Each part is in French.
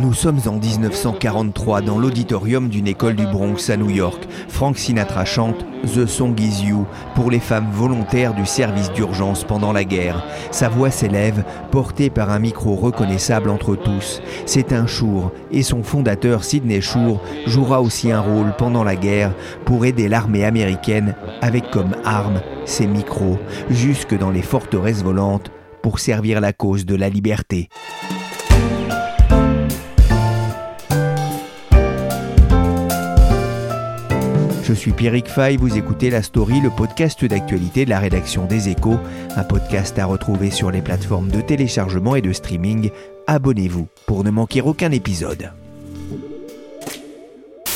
Nous sommes en 1943 dans l'auditorium d'une école du Bronx à New York. Frank Sinatra chante The Song Is You pour les femmes volontaires du service d'urgence pendant la guerre. Sa voix s'élève, portée par un micro reconnaissable entre tous. C'est un Shure et son fondateur Sidney Shure jouera aussi un rôle pendant la guerre pour aider l'armée américaine avec comme arme ses micros jusque dans les forteresses volantes pour servir la cause de la liberté. Je suis Pierrick Fay, vous écoutez La Story, le podcast d'actualité de la rédaction des Échos, un podcast à retrouver sur les plateformes de téléchargement et de streaming. Abonnez-vous pour ne manquer aucun épisode.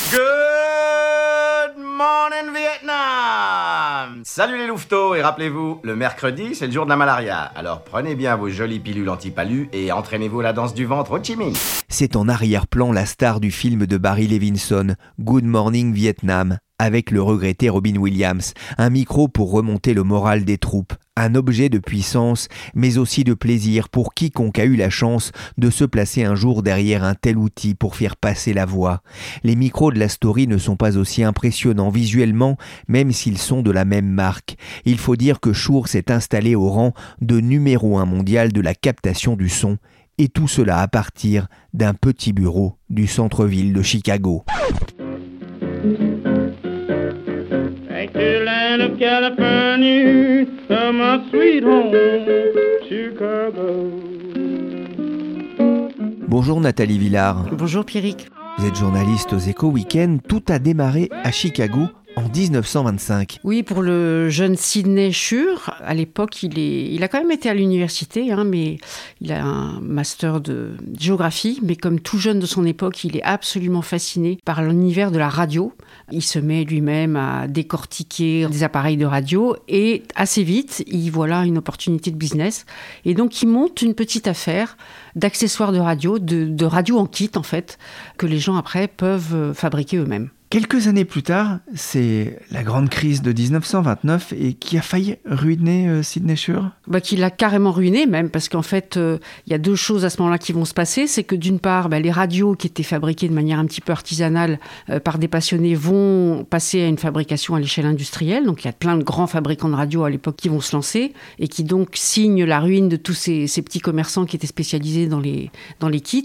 Good morning Vietnam Salut les louveteaux et rappelez-vous, le mercredi c'est le jour de la malaria. Alors prenez bien vos jolies pilules anti-palu et entraînez-vous à la danse du ventre au Chi Minh. C'est en arrière-plan la star du film de Barry Levinson, Good Morning Vietnam, avec le regretté Robin Williams, un micro pour remonter le moral des troupes, un objet de puissance, mais aussi de plaisir pour quiconque a eu la chance de se placer un jour derrière un tel outil pour faire passer la voix. Les micros de la story ne sont pas aussi impressionnants visuellement, même s'ils sont de la même marque. Il faut dire que Shure s'est installé au rang de numéro un mondial de la captation du son, et tout cela à partir d'un petit bureau du centre-ville de Chicago. Bonjour Nathalie Villard. Bonjour Pierrick. Vous êtes journaliste aux Échos Weekend. Tout a démarré à Chicago en 1925. Oui, pour le jeune Sidney Shure, à l'époque, il, il a quand même été à l'université, hein, mais il a un master de géographie, mais comme tout jeune de son époque, il est absolument fasciné par l'univers de la radio. Il se met lui-même à décortiquer des appareils de radio et assez vite, il voit là une opportunité de business. Et donc, il monte une petite affaire d'accessoires de radio, de, de radio en kit en fait, que les gens après peuvent fabriquer eux-mêmes. Quelques années plus tard, c'est la grande crise de 1929 et qui a failli ruiner euh, Sidney Shure bah, Qui l'a carrément ruiné même, parce qu'en fait, euh, il y a deux choses à ce moment-là qui vont se passer. C'est que d'une part, bah, les radios qui étaient fabriquées de manière un petit peu artisanale euh, par des passionnés vont passer à une fabrication à l'échelle industrielle. Donc il y a plein de grands fabricants de radios à l'époque qui vont se lancer et qui donc signent la ruine de tous ces, petits commerçants qui étaient spécialisés dans les, dans les kits.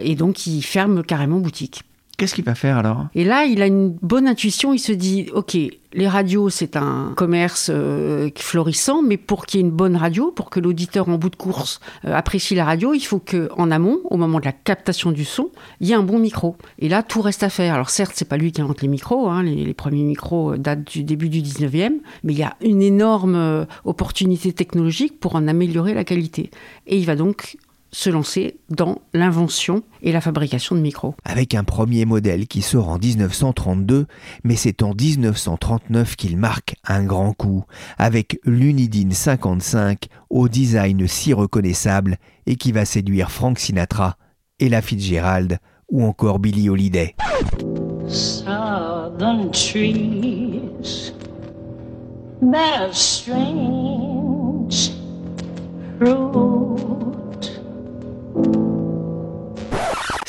Et donc ils ferment carrément boutique. Qu'est-ce qu'il va faire alors? Et là, il a une bonne intuition. Il se dit, OK, les radios, c'est un commerce euh, florissant, mais pour qu'il y ait une bonne radio, pour que l'auditeur en bout de course euh, apprécie la radio, il faut que, en amont, au moment de la captation du son, il y ait un bon micro. Et là, tout reste à faire. Alors certes, c'est pas lui qui invente les micros. Hein. les, premiers micros euh, datent du début du 19e, mais il y a une énorme opportunité technologique pour en améliorer la qualité. Et il va donc se lancer dans l'invention et la fabrication de micros. Avec un premier modèle qui sort en 1932, mais c'est en 1939 qu'il marque un grand coup, avec l'Unidine 55 au design si reconnaissable et qui va séduire Frank Sinatra, Ella Fitzgerald ou encore Billy Holiday. Southern trees bear strange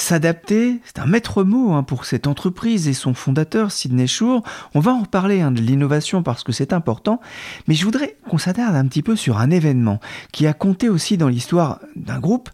S'adapter, c'est un maître mot hein, pour cette entreprise et son fondateur, Sidney Shure. On va en reparler hein, de l'innovation parce que c'est important, mais je voudrais qu'on s'attarde un petit peu sur un événement qui a compté aussi dans l'histoire d'un groupe.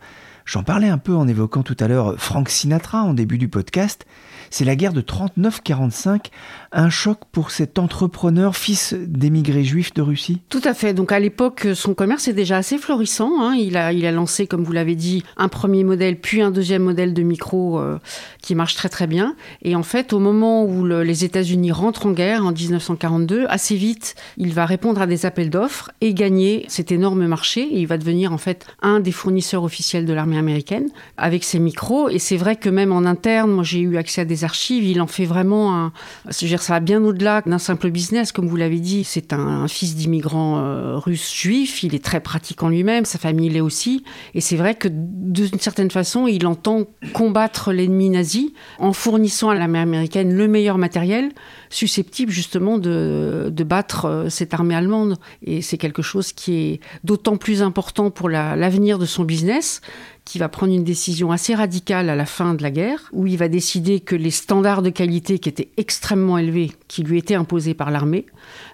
J'en parlais un peu en évoquant tout à l'heure Frank Sinatra en début du podcast. C'est la guerre de 39-45, un choc pour cet entrepreneur, fils d'émigrés juifs de Russie? Tout à fait. Donc à l'époque, son commerce est déjà assez florissant. Hein. Il, a, il a lancé, comme vous l'avez dit, un premier modèle, puis un deuxième modèle de micro euh, qui marche très très bien. Et en fait, au moment où les États-Unis rentrent en guerre, en 1942, assez vite, il va répondre à des appels d'offres et gagner cet énorme marché. Il va devenir en fait un des fournisseurs officiels de l'armée américaine avec ses micros. Et c'est vrai que même en interne, moi j'ai eu accès à des archives, il en fait vraiment un... dire, ça va bien au-delà d'un simple business, comme vous l'avez dit. C'est un, fils d'immigrants euh, russes juifs, il est très pratiquant lui-même, sa famille l'est aussi. Et c'est vrai que d'une certaine façon, il entend combattre l'ennemi nazi en fournissant à l'armée américaine le meilleur matériel susceptible justement de, battre euh, cette armée allemande. Et c'est quelque chose qui est d'autant plus important pour l'avenir de son business qui va prendre une décision assez radicale à la fin de la guerre, où il va décider que les standards de qualité qui étaient extrêmement élevés, qui lui étaient imposés par l'armée,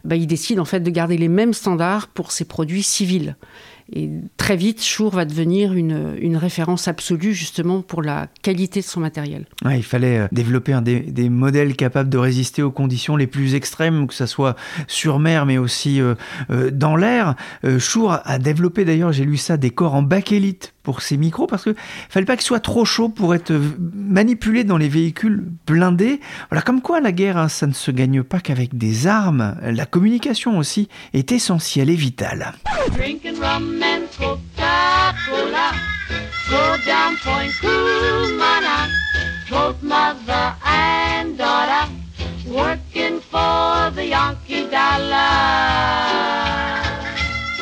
bah, il décide en fait de garder les mêmes standards pour ses produits civils. Et très vite, Shure va devenir une, référence absolue justement pour la qualité de son matériel. il fallait euh, développer des, modèles capables de résister aux conditions les plus extrêmes, que ce soit sur mer mais aussi euh, euh, dans l'air. Shure a développé d'ailleurs, j'ai lu ça, des corps en bakélite pour ses micros parce que fallait pas qu'il soit trop chaud pour être manipulé dans les véhicules blindés. Voilà, comme quoi la guerre, hein, ça ne se gagne pas qu'avec des armes. La communication aussi est essentielle et vitale.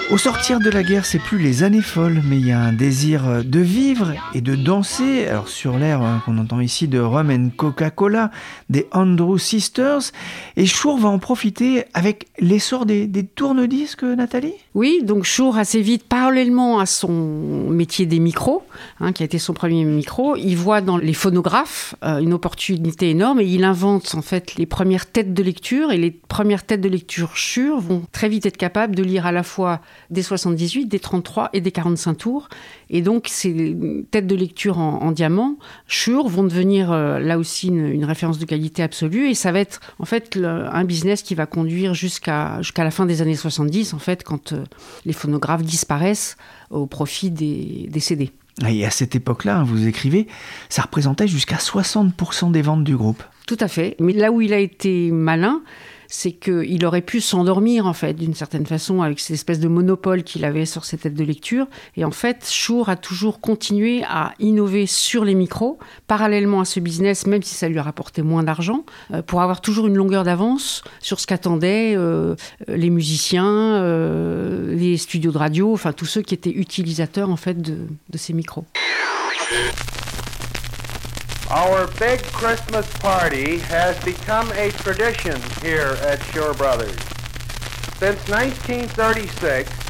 Au sortir de la guerre, c'est plus les années folles, mais il y a un désir euh, de vivre et de danser. Alors sur l'air hein, qu'on entend ici de Rum Coca-Cola, des Andrew Sisters, et Chour va en profiter avec l'essor des, tourne-disques, Nathalie? Oui, donc Chour assez vite, parallèlement à son métier des micros, hein, qui a été son premier micro, il voit dans les phonographes euh, une opportunité énorme et il invente en fait les premières têtes de lecture. Et les premières têtes de lecture Shure vont très vite être capables de lire à la fois des 78, des 33 et des 45 tours. Et donc, ces têtes de lecture en, diamant, Shure, vont devenir euh, là aussi une, référence de qualité absolue. Et ça va être en fait un business qui va conduire jusqu'à jusqu'à la fin des années 70, en fait, quand euh, les phonographes disparaissent au profit des, des CD. Et à cette époque-là, hein, vous écrivez, ça représentait jusqu'à 60% des ventes du groupe. Tout à fait. Mais là où il a été malin, c'est qu'il aurait pu s'endormir, en fait, d'une certaine façon, avec cette espèce de monopole qu'il avait sur ses têtes de lecture. Et en fait, Shure a toujours continué à innover sur les micros, parallèlement à ce business, même si ça lui a rapporté moins d'argent, euh, pour avoir toujours une longueur d'avance sur ce qu'attendaient euh, les musiciens, euh, les studios de radio, enfin tous ceux qui étaient utilisateurs, en fait, de, de ces micros. Our big Christmas party has become a tradition here at Shore Brothers. Since 1936,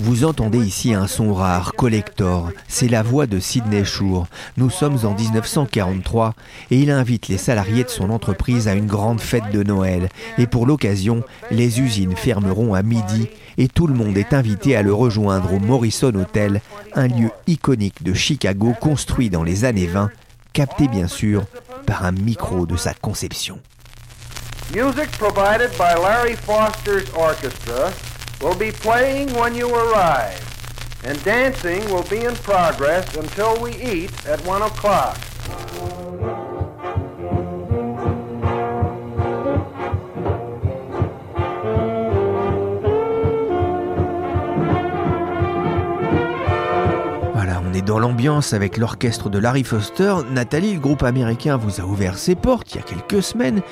Vous entendez ici un son rare, collector. C'est la voix de Sidney Shore. Nous sommes en 1943 et il invite les salariés de son entreprise à une grande fête de Noël. Et pour l'occasion, les usines fermeront à midi et tout le monde est invité à le rejoindre au Morrison Hotel, un lieu iconique de Chicago construit dans les années 20, capté bien sûr par un micro de sa conception. Music provided by Larry Foster's orchestra will be playing when you arrive, and dancing will be in progress until we eat at 1 o'clock. Dans l'ambiance avec l'orchestre de Larry Foster, Nathalie, le groupe américain vous a ouvert ses portes il y a quelques semaines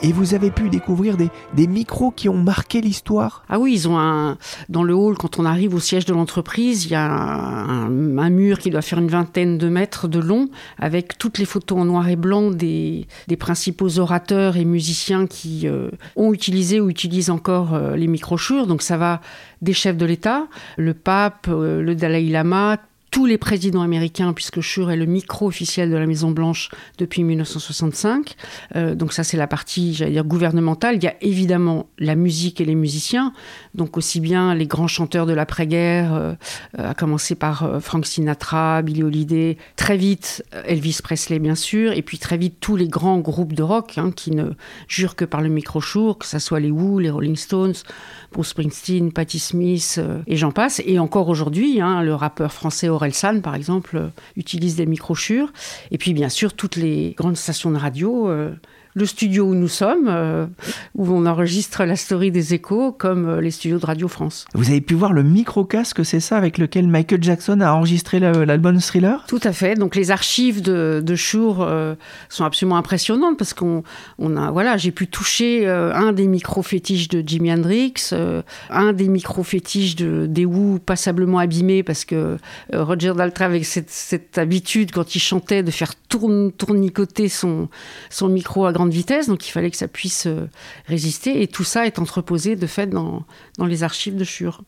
et vous avez pu découvrir des, micros qui ont marqué l'histoire. Ah oui, ils ont un. Dans le hall, quand on arrive au siège de l'entreprise, il y a un, mur qui doit faire une vingtaine de mètres de long, avec toutes les photos en noir et blanc des, des principaux orateurs et musiciens qui euh, ont utilisé ou utilisent encore euh, les microchures. Donc ça va des chefs de l'État, le pape, euh, le Dalai Lama, tous les présidents américains, puisque Shure est le micro officiel de la Maison Blanche depuis 1965. Euh, donc ça, c'est la partie, j'allais dire, gouvernementale. Il y a évidemment la musique et les musiciens, donc aussi bien les grands chanteurs de l'après-guerre, euh, à commencer par euh, Frank Sinatra, Billy Holiday, très vite Elvis Presley, bien sûr, et puis très vite tous les grands groupes de rock hein, qui ne jurent que par le micro Shure, que ce soit les Who, les Rolling Stones, Bruce Springsteen, Patti Smith, et j'en passe. Et encore aujourd'hui, hein, le rappeur français San, par exemple, euh, utilise des microchures. Et puis, bien sûr, toutes les grandes stations de radio euh, le studio où nous sommes, euh, où on enregistre la story des échos, comme euh, les studios de Radio France. Vous avez pu voir le micro-casque, c'est ça, avec lequel Michael Jackson a enregistré l'album Thriller? Tout à fait. Donc les archives de, de Shure euh, sont absolument impressionnantes parce qu'on on a, voilà, j'ai pu toucher un des micro-fétiches de Jimi Hendrix, un des micro-fétiches de, des Who passablement abîmés parce que Roger Daltrey avait cette, cette, habitude, quand il chantait, de faire tourne, tournicoter son, son micro à grande vitesse, donc il fallait que ça puisse euh, résister. Et tout ça est entreposé de fait dans, les archives de Shure.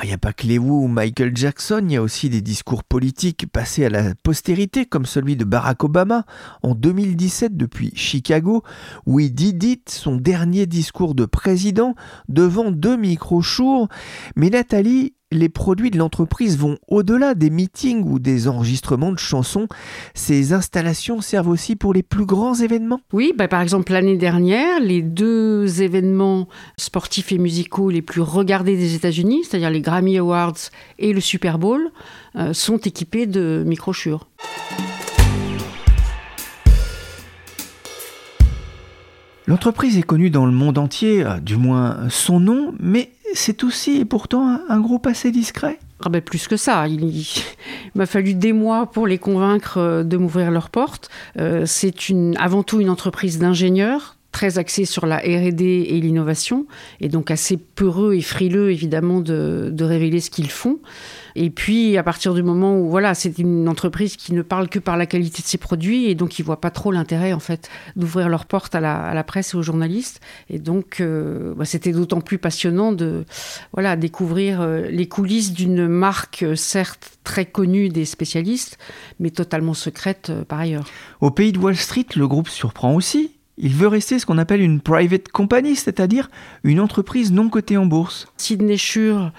Il ah, n'y a pas que les ou Michael Jackson, il y a aussi des discours politiques passés à la postérité, comme celui de Barack Obama en 2017 depuis Chicago, où il dit son dernier discours de président devant deux micros Mais Nathalie, les produits de l'entreprise vont au-delà des meetings ou des enregistrements de chansons. Ces installations servent aussi pour les plus grands événements Oui, bah par exemple l'année dernière, les deux événements sportifs et musicaux les plus regardés des États-Unis, c'est-à-dire les Grammy Awards et le Super Bowl, euh, sont équipés de microchures. L'entreprise est connue dans le monde entier, euh, du moins son nom, mais c'est aussi et pourtant un, groupe assez discret. Ah ben plus que ça, il, m'a fallu des mois pour les convaincre euh, de m'ouvrir leurs portes. Euh, c'est avant tout une entreprise d'ingénieurs, très axée sur la R&D et l'innovation, et donc assez peureux et frileux évidemment de révéler ce qu'ils font. Et puis, à partir du moment où, voilà, c'est une entreprise qui ne parle que par la qualité de ses produits et donc ils ne voient pas trop l'intérêt, en fait, d'ouvrir leurs portes à la, presse et aux journalistes. Et donc, euh, bah, c'était d'autant plus passionnant de, voilà, découvrir euh, les coulisses d'une marque, euh, certes très connue des spécialistes, mais totalement secrète par ailleurs. Au pays de Wall Street, le groupe surprend aussi. Il veut rester ce qu'on appelle une private company, c'est-à-dire une entreprise non cotée en bourse. Sidney Shure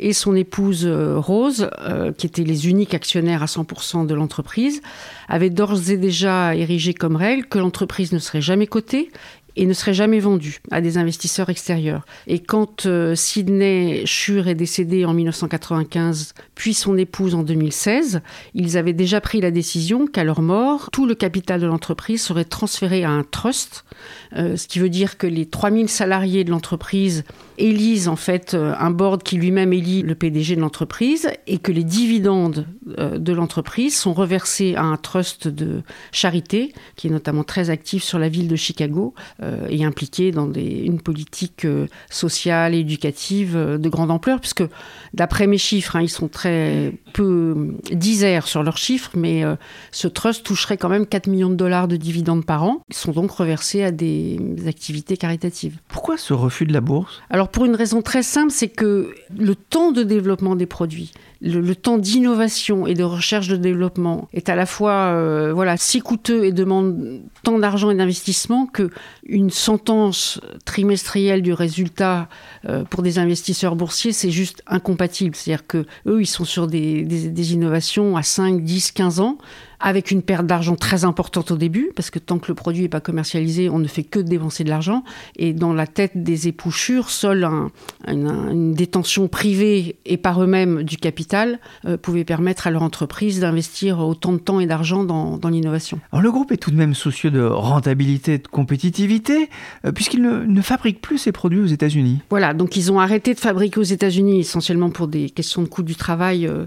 et son épouse euh, Rose, euh, qui étaient les uniques actionnaires à 100% de l'entreprise, avaient d'ores et déjà érigé comme règle que l'entreprise ne serait jamais cotée et ne serait jamais vendue à des investisseurs extérieurs. Et quand euh, Sidney Shure est décédé en 1995, puis son épouse en 2016, ils avaient déjà pris la décision qu'à leur mort, tout le capital de l'entreprise serait transféré à un trust, ce qui veut dire que les 3000 salariés de l'entreprise élise en fait euh, un board qui lui-même élit le PDG de l'entreprise et que les dividendes euh, de l'entreprise sont reversés à un trust de charité qui est notamment très actif sur la ville de Chicago euh, et impliqué dans une politique sociale et éducative de grande ampleur puisque d'après mes chiffres, hein, ils sont très peu disers sur leurs chiffres, mais ce trust toucherait quand même 4 millions de dollars de dividendes par an. Ils sont donc reversés à des activités caritatives. Pourquoi ce refus de la bourse? Alors pour une raison très simple, c'est que le temps de développement des produits, le, temps d'innovation et de recherche de développement est à la fois euh, voilà si coûteux et demande tant d'argent et d'investissement que une sentence trimestrielle du résultat euh, pour des investisseurs boursiers c'est juste incompatible. C'est-à-dire que eux ils sont sur des, des innovations à 5, 10, 15 ans avec une perte d'argent très importante au début, parce que tant que le produit n'est pas commercialisé, on ne fait que dépenser de l'argent. Et dans la tête des épouchures, seule une détention privée et par eux-mêmes du capital euh, pouvait permettre à leur entreprise d'investir autant de temps et d'argent dans, l'innovation. Alors le groupe est tout de même soucieux de rentabilité et de compétitivité, euh, puisqu'il ne, fabrique plus ses produits aux États-Unis. Voilà, donc ils ont arrêté de fabriquer aux États-Unis essentiellement pour des questions de coût du travail euh,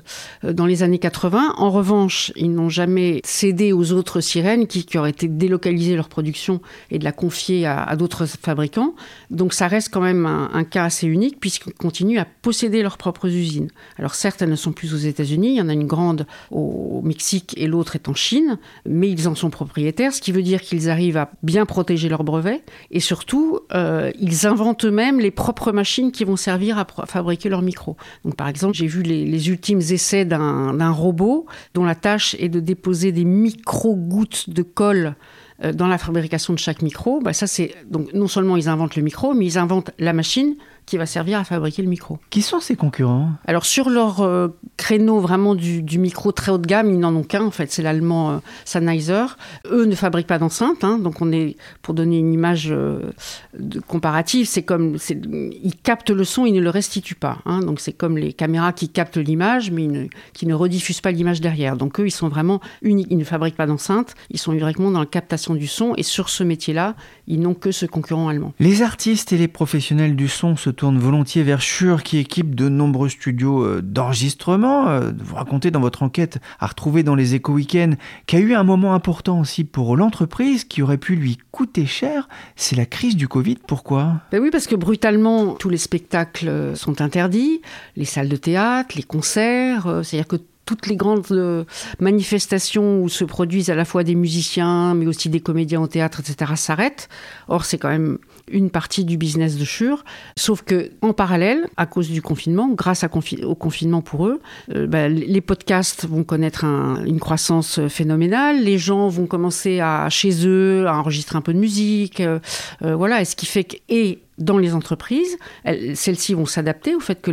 dans les années 80. En revanche, ils n'ont jamais jamais cédé aux autres sirènes qui, qui auraient été délocalisées leur production et de la confier à, d'autres fabricants. Donc ça reste quand même un, cas assez unique puisqu'ils continuent à posséder leurs propres usines. Alors certes, elles ne sont plus aux États-Unis, il y en a une grande au Mexique et l'autre est en Chine, mais ils en sont propriétaires, ce qui veut dire qu'ils arrivent à bien protéger leurs brevets et surtout, euh, ils inventent eux-mêmes les propres machines qui vont servir à fabriquer leurs micros. Donc par exemple, j'ai vu les ultimes essais d'un robot dont la tâche est de déposer des micro-gouttes de colle euh, dans la fabrication de chaque micro, bah ça c'est donc non seulement ils inventent le micro, mais ils inventent la machine qui va servir à fabriquer le micro. Qui sont ces concurrents? Alors sur leur euh, créneau vraiment du, micro très haut de gamme, ils n'en ont qu'un en fait, c'est l'allemand euh, Sennheiser. Eux ne fabriquent pas d'enceinte, hein, donc on est pour donner une image euh, de comparative, c'est comme ils captent le son, ils ne le restituent pas. Hein, donc c'est comme les caméras qui captent l'image, mais qui ne rediffusent pas l'image derrière. Donc eux, ils sont vraiment uniques, ils ne fabriquent pas d'enceinte, ils sont uniquement dans la captation du son et sur ce métier-là, ils n'ont que ce concurrent allemand. Les artistes et les professionnels du son se tourne volontiers vers Shure qui équipe de nombreux studios euh, d'enregistrement. Euh, vous racontez dans votre enquête à retrouver dans les éco week-ends a eu un moment important aussi pour l'entreprise qui aurait pu lui coûter cher. C'est la crise du Covid. Pourquoi? Ben Oui, parce que brutalement, tous les spectacles euh, sont interdits, les salles de théâtre, les concerts. C'est-à-dire que toutes les grandes manifestations où se produisent à la fois des musiciens, mais aussi des comédiens au théâtre, etc., s'arrêtent. Or, c'est quand même une partie du business de Shure. Sauf que en parallèle, à cause du confinement, grâce au confinement pour eux, euh, bah, les podcasts vont connaître une croissance phénoménale. Les gens vont commencer à chez eux à enregistrer un peu de musique. Euh, euh, voilà, et ce qui fait que et dans les entreprises, celles-ci vont s'adapter au fait que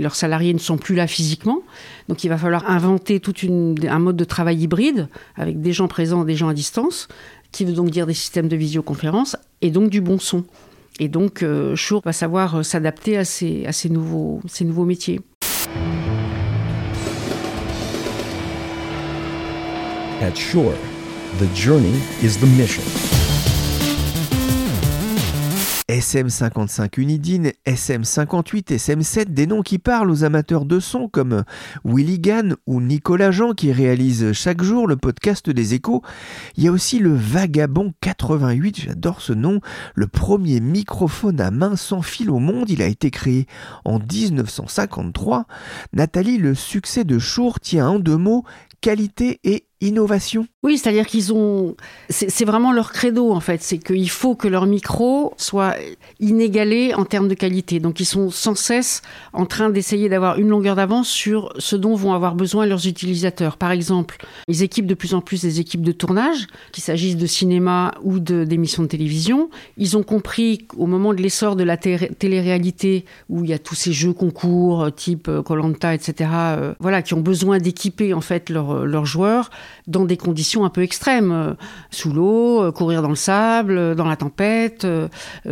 leurs salariés ne sont plus là physiquement. Donc il va falloir inventer tout un mode de travail hybride avec des gens présents, des gens à distance qui veut donc dire des systèmes de visioconférence et donc du bon son. Et donc, euh, Shure va savoir euh, s'adapter à ces, nouveaux, métiers. At the journey is the mission. SM55 Unidine, SM58, SM7, des noms qui parlent aux amateurs de son comme Willy Gann ou Nicolas Jean qui réalisent chaque jour le podcast des échos. Il y a aussi le Vagabond 88, j'adore ce nom, le premier microphone à main sans fil au monde, il a été créé en 1953. Nathalie, le succès de Chour tient en deux mots qualité et innovation. Oui, c'est-à-dire qu'ils ont. C'est vraiment leur credo, en fait. C'est qu'il faut que leur micro soit inégalé en termes de qualité. Donc, ils sont sans cesse en train d'essayer d'avoir une longueur d'avance sur ce dont vont avoir besoin leurs utilisateurs. Par exemple, ils équipent de plus en plus des équipes de tournage, qu'il s'agisse de cinéma ou d'émissions de, télévision. Ils ont compris qu'au moment de l'essor de la télé-réalité, où il y a tous ces jeux concours, type euh, Colanta, etc., euh, voilà, qui ont besoin d'équiper, en fait, leurs joueurs dans des conditions un peu extrêmes, euh, sous l'eau, euh, courir dans le sable, euh, dans la tempête,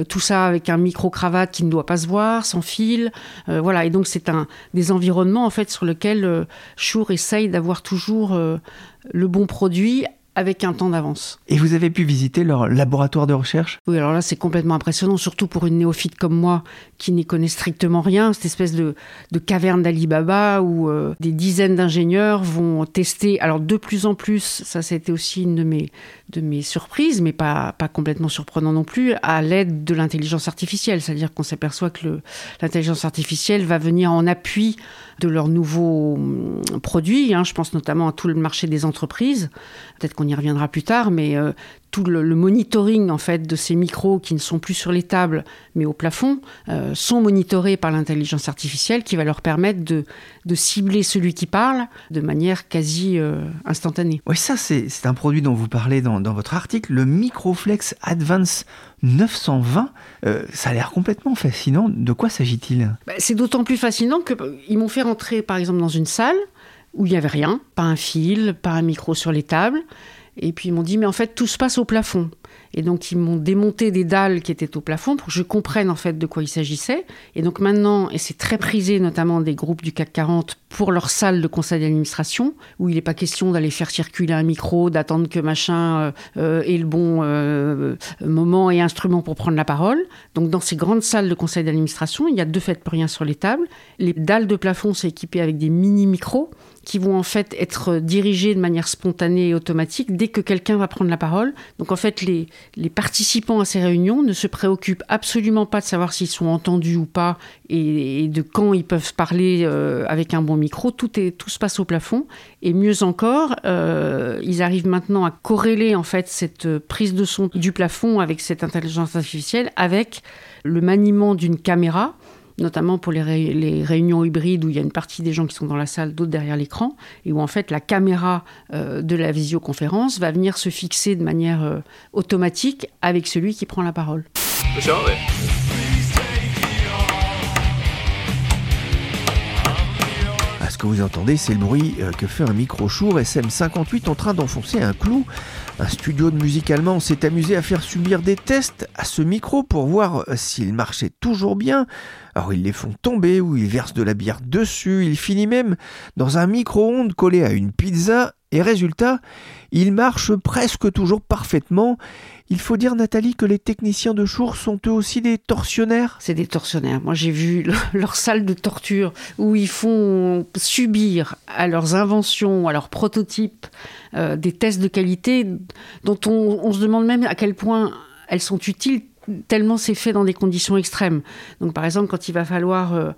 tout ça avec un micro-cravate qui ne doit pas se voir, sans fil. voilà, et donc c'est un des environnements en fait sur lesquels Shure essaye d'avoir toujours le bon produit avec un temps d'avance. Et vous avez pu visiter leur laboratoire de recherche? Oui, alors là, c'est complètement impressionnant, surtout pour une néophyte comme moi qui n'y connaît strictement rien. Cette espèce de, de caverne d'Alibaba où euh, des dizaines d'ingénieurs vont tester. Alors, de plus en plus, ça, c'était aussi une de mes, de mes surprises, mais pas, pas complètement surprenant non plus, à l'aide de l'intelligence artificielle. C'est-à-dire qu'on s'aperçoit que l'intelligence artificielle va venir en appui de leurs nouveaux hum, produits. Hein. Je pense notamment à tout le marché des entreprises. Peut-être qu'on y reviendra plus tard, mais euh, tout le, monitoring en fait de ces micros qui ne sont plus sur les tables mais au plafond euh, sont monitorés par l'intelligence artificielle qui va leur permettre de, de, cibler celui qui parle de manière quasi euh, instantanée. Oui, ça c'est un produit dont vous parlez dans, dans, votre article, le Microflex Advance 920. ça a l'air complètement fascinant. De quoi s'agit-il? Bah, C'est d'autant plus fascinant qu'ils m'ont fait rentrer par exemple dans une salle où il n'y avait rien, pas un fil, pas un micro sur les tables. Et puis ils m'ont dit, mais en fait, tout se passe au plafond. Et donc ils m'ont démonté des dalles qui étaient au plafond pour que je comprenne en fait de quoi il s'agissait. Et donc maintenant, et c'est très prisé notamment des groupes du CAC 40 pour leur salle de conseil d'administration, où il n'est pas question d'aller faire circuler un micro, d'attendre que machin euh, ait le bon euh, moment et instrument pour prendre la parole. Donc dans ces grandes salles de conseil d'administration, il y a deux fêtes pour rien sur les tables. Les dalles de plafond sont équipées avec des mini-micros qui vont en fait être dirigés de manière spontanée et automatique dès que quelqu'un va prendre la parole. Donc en fait, les, participants à ces réunions ne se préoccupent absolument pas de savoir s'ils sont entendus ou pas et, de quand ils peuvent parler euh, avec un bon micro. Tout, tout se passe au plafond. Et mieux encore, euh, ils arrivent maintenant à corréler en fait cette prise de son du plafond avec cette intelligence artificielle avec le maniement d'une caméra notamment pour les, réunions hybrides où il y a une partie des gens qui sont dans la salle, d'autres derrière l'écran, et où en fait la caméra euh, de la visioconférence va venir se fixer de manière euh, automatique avec celui qui prend la parole. Ah, ce que vous entendez, c'est le bruit euh, que fait un micro Shure SM58 en train d'enfoncer un clou. Un studio de musique allemand s'est amusé à faire subir des tests à ce micro pour voir s'il marchait toujours bien. Alors ils les font tomber ou ils versent de la bière dessus, il finit même dans un micro-ondes collé à une pizza et résultat, il marche presque toujours parfaitement. Il faut dire, Nathalie, que les techniciens de Chour sont eux aussi des tortionnaires? C'est des tortionnaires. Moi, j'ai vu leur salle de torture où ils font subir à leurs inventions, à leurs prototypes, euh, des tests de qualité dont on se demande même à quel point elles sont utiles tellement c'est fait dans des conditions extrêmes. Donc par exemple, quand il va falloir euh,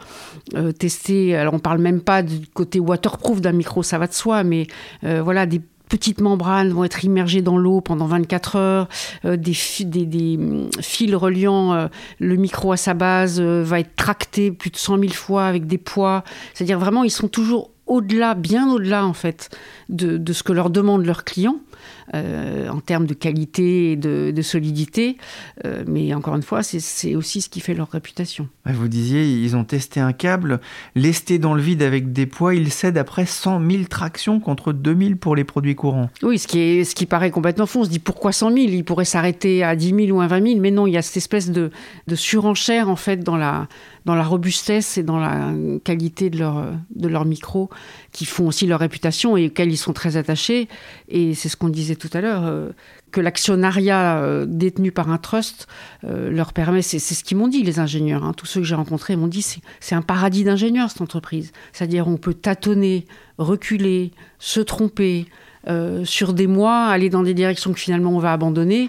euh, tester, alors on parle même pas du côté waterproof d'un micro, ça va de soi, mais euh, voilà, des petites membranes vont être immergées dans l'eau pendant 24 heures, des, mm, fils reliant le micro à sa base va être tracté plus de 100 000 fois avec des poids. C'est-à-dire vraiment, ils sont toujours au-delà, bien au-delà en fait, de, de, ce que leur demandent leurs clients. Euh, en termes de qualité et de, solidité. Euh, mais encore une fois, c'est aussi ce qui fait leur réputation. Vous disiez, ils ont testé un câble, lesté dans le vide avec des poids, il cède après 100 000 tractions contre 2000 pour les produits courants. Oui, ce qui, est, ce qui paraît complètement faux. On se dit pourquoi 100 000 Il pourrait s'arrêter à 10 000 ou à 20 000, mais non, il y a cette espèce de, de surenchère en fait dans la, dans la robustesse et dans la qualité de leur, de leur micro, qui font aussi leur réputation et auxquels ils sont très attachés. Et c'est ce qu'on disait tout à l'heure, euh, que l'actionnariat euh, détenu par un trust euh, leur permet, c'est ce qu'ils m'ont dit les ingénieurs, hein. tous ceux que j'ai rencontrés m'ont dit c'est un paradis d'ingénieurs cette entreprise. C'est-à-dire on peut tâtonner, reculer, se tromper, sur des mois, aller dans des directions que finalement on va abandonner.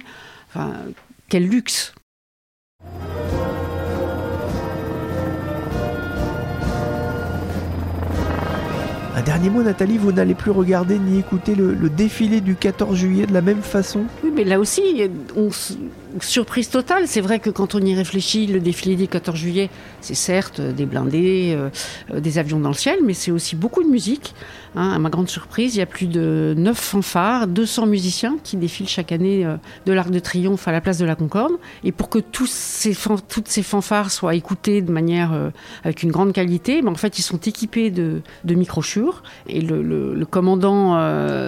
Quel luxe Un dernier mot, Nathalie, vous n'allez plus regarder ni écouter le, défilé du 14 juillet de la même façon? Oui, mais là aussi, on, surprise totale. C'est vrai que quand on y réfléchit, le défilé du 14 juillet, c'est certes des blindés, euh, des avions dans le ciel, mais c'est aussi beaucoup de musique. Hein. à ma grande surprise, il y a plus de 9 fanfares, 200 musiciens qui défilent chaque année euh, de l'Arc de Triomphe à la place de la Concorde. Et pour que tous ces toutes ces fanfares soient écoutées de manière euh, avec une grande qualité, ben, en fait, ils sont équipés de, de microchures. Et le, commandant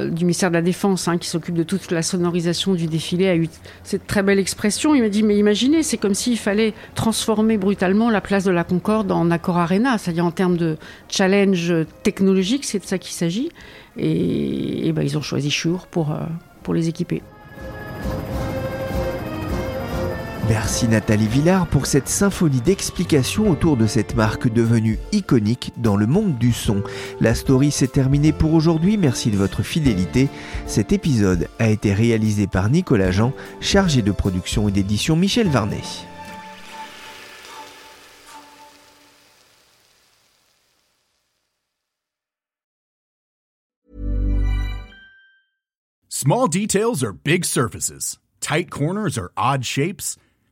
du ministère de la Défense, hein, qui s'occupe de toute la sonorisation du défilé, a eu cette très belle expérience il m'a dit, mais imaginez, c'est comme s'il fallait transformer brutalement la place de la Concorde en Accor Arena, c'est-à-dire en termes de challenge technologique, c'est de ça qu'il s'agit. Et, ben, ils ont choisi Shure pour, euh, pour les équiper. Merci Nathalie Villard pour cette symphonie d'explications autour de cette marque devenue iconique dans le monde du son. La story s'est terminée pour aujourd'hui, merci de votre fidélité. Cet épisode a été réalisé par Nicolas Jean, chargé de production et d'édition Michel Varnet. Small details are big surfaces. Tight corners are odd shapes.